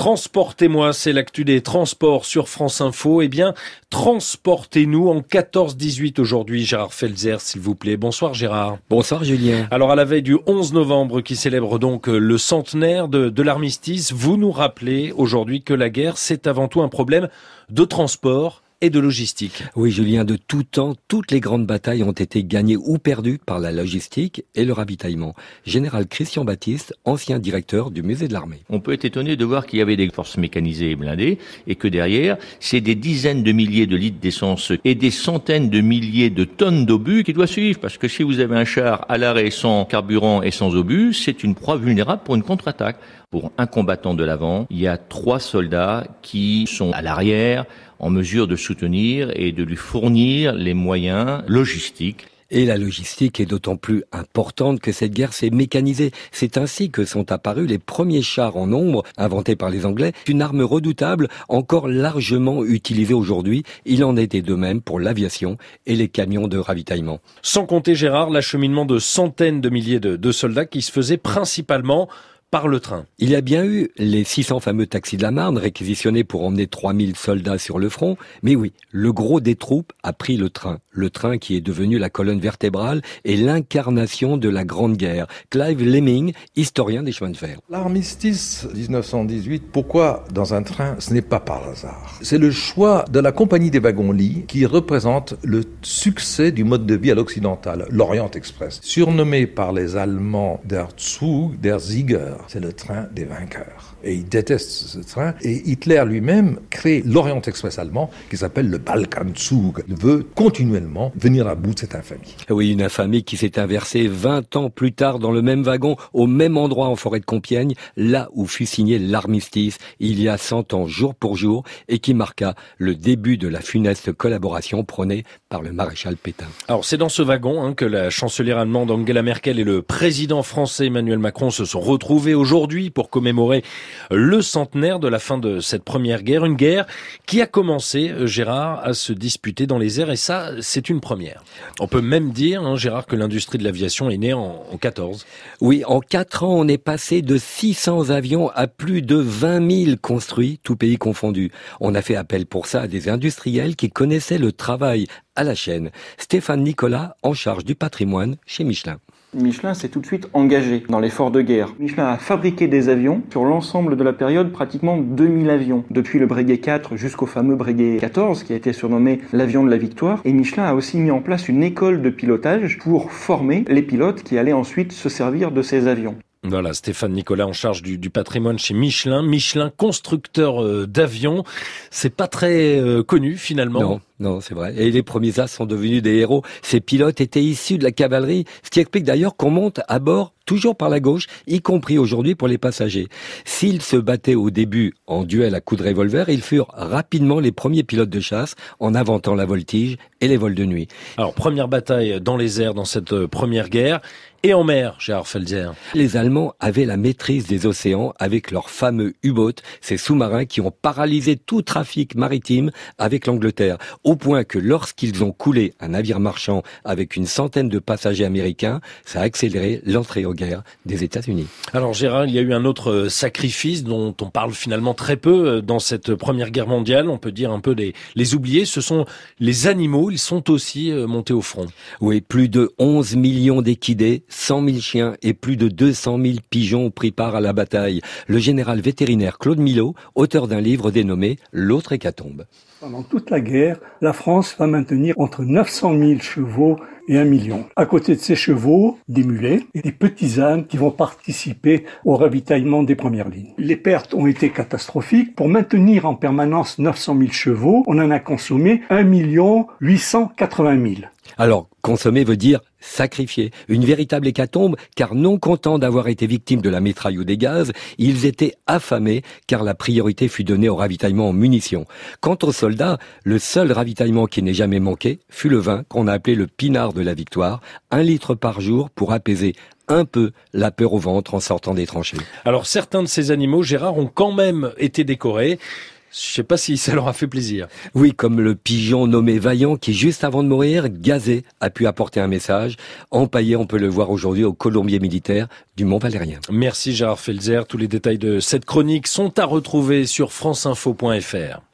Transportez-moi, c'est l'actu des transports sur France Info. Eh bien, transportez-nous en 14-18 aujourd'hui, Gérard Felzer, s'il vous plaît. Bonsoir Gérard. Bonsoir Julien. Alors à la veille du 11 novembre qui célèbre donc le centenaire de, de l'armistice, vous nous rappelez aujourd'hui que la guerre, c'est avant tout un problème de transport et de logistique. Oui, Julien, de tout temps, toutes les grandes batailles ont été gagnées ou perdues par la logistique et le ravitaillement. Général Christian Baptiste, ancien directeur du musée de l'armée. On peut être étonné de voir qu'il y avait des forces mécanisées et blindées et que derrière, c'est des dizaines de milliers de litres d'essence et des centaines de milliers de tonnes d'obus qui doivent suivre. Parce que si vous avez un char à l'arrêt sans carburant et sans obus, c'est une proie vulnérable pour une contre-attaque. Pour un combattant de l'avant, il y a trois soldats qui sont à l'arrière en mesure de soutenir et de lui fournir les moyens logistiques et la logistique est d'autant plus importante que cette guerre s'est mécanisée. C'est ainsi que sont apparus les premiers chars en nombre inventés par les Anglais, une arme redoutable encore largement utilisée aujourd'hui. Il en était de même pour l'aviation et les camions de ravitaillement. Sans compter, Gérard, l'acheminement de centaines de milliers de, de soldats qui se faisaient principalement par le train. Il y a bien eu les 600 fameux taxis de la Marne réquisitionnés pour emmener 3000 soldats sur le front, mais oui, le gros des troupes a pris le train. Le train qui est devenu la colonne vertébrale et l'incarnation de la Grande Guerre. Clive Lemming, historien des chemins de fer. L'armistice 1918, pourquoi dans un train Ce n'est pas par hasard? C'est le choix de la compagnie des wagons-lits qui représente le succès du mode de vie à l'occidental, l'Orient Express. Surnommé par les Allemands der Zug, der Sieger, c'est le train des vainqueurs. Et il déteste ce train. Et Hitler lui-même crée l'Orient Express allemand qui s'appelle le Balkanzug. Il veut continuellement venir à bout de cette infamie. Oui, une infamie qui s'est inversée 20 ans plus tard dans le même wagon, au même endroit en forêt de Compiègne, là où fut signé l'armistice il y a 100 ans jour pour jour et qui marqua le début de la funeste collaboration prônée par le maréchal Pétain. Alors c'est dans ce wagon hein, que la chancelière allemande Angela Merkel et le président français Emmanuel Macron se sont retrouvés aujourd'hui pour commémorer le centenaire de la fin de cette première guerre, une guerre qui a commencé, euh, Gérard, à se disputer dans les airs, et ça, c'est une première. On peut même dire, hein, Gérard, que l'industrie de l'aviation est née en, en 14. Oui, en 4 ans, on est passé de 600 avions à plus de 20 000 construits, tout pays confondu. On a fait appel pour ça à des industriels qui connaissaient le travail à la chaîne. Stéphane Nicolas, en charge du patrimoine chez Michelin. Michelin s'est tout de suite engagé dans l'effort de guerre. Michelin a fabriqué des avions sur l'ensemble de la période, pratiquement 2000 avions, depuis le Breguet 4 jusqu'au fameux Breguet 14 qui a été surnommé l'avion de la victoire. Et Michelin a aussi mis en place une école de pilotage pour former les pilotes qui allaient ensuite se servir de ces avions. Voilà, Stéphane Nicolas en charge du, du patrimoine chez Michelin. Michelin, constructeur euh, d'avions. C'est pas très euh, connu finalement. Non. Non, c'est vrai. Et les premiers as sont devenus des héros. Ces pilotes étaient issus de la cavalerie, ce qui explique d'ailleurs qu'on monte à bord toujours par la gauche, y compris aujourd'hui pour les passagers. S'ils se battaient au début en duel à coups de revolver, ils furent rapidement les premiers pilotes de chasse en inventant la voltige et les vols de nuit. Alors, première bataille dans les airs dans cette euh, première guerre. Et en mer, Gérard Felzer. Les Allemands avaient la maîtrise des océans avec leurs fameux U-boats, ces sous-marins qui ont paralysé tout trafic maritime avec l'Angleterre au point que lorsqu'ils ont coulé un navire marchand avec une centaine de passagers américains, ça a accéléré l'entrée aux guerres des États-Unis. Alors Gérard, il y a eu un autre euh, sacrifice dont on parle finalement très peu euh, dans cette première guerre mondiale, on peut dire un peu les, les oubliés, ce sont les animaux, ils sont aussi euh, montés au front. Oui, plus de 11 millions d'équidés, 100 000 chiens et plus de 200 000 pigeons ont pris part à la bataille. Le général vétérinaire Claude Milot, auteur d'un livre dénommé L'autre hécatombe. Pendant toute la guerre, la France va maintenir entre 900 000 chevaux et un million. À côté de ces chevaux, des mulets et des petits ânes qui vont participer au ravitaillement des premières lignes. Les pertes ont été catastrophiques. Pour maintenir en permanence 900 000 chevaux, on en a consommé 1 880 000. Alors, consommer veut dire sacrifier. Une véritable hécatombe, car non contents d'avoir été victimes de la mitraille ou des gaz, ils étaient affamés, car la priorité fut donnée au ravitaillement en munitions. Quant aux soldats, le seul ravitaillement qui n'ait jamais manqué fut le vin qu'on a appelé le pinard de la victoire, un litre par jour pour apaiser un peu la peur au ventre en sortant des tranchées. Alors certains de ces animaux, Gérard, ont quand même été décorés. Je sais pas si ça leur a fait plaisir. Oui, comme le pigeon nommé Vaillant qui, juste avant de mourir, gazé, a pu apporter un message. Empaillé, on peut le voir aujourd'hui au Colombier militaire du Mont Valérien. Merci Gérard Felzer. Tous les détails de cette chronique sont à retrouver sur franceinfo.fr.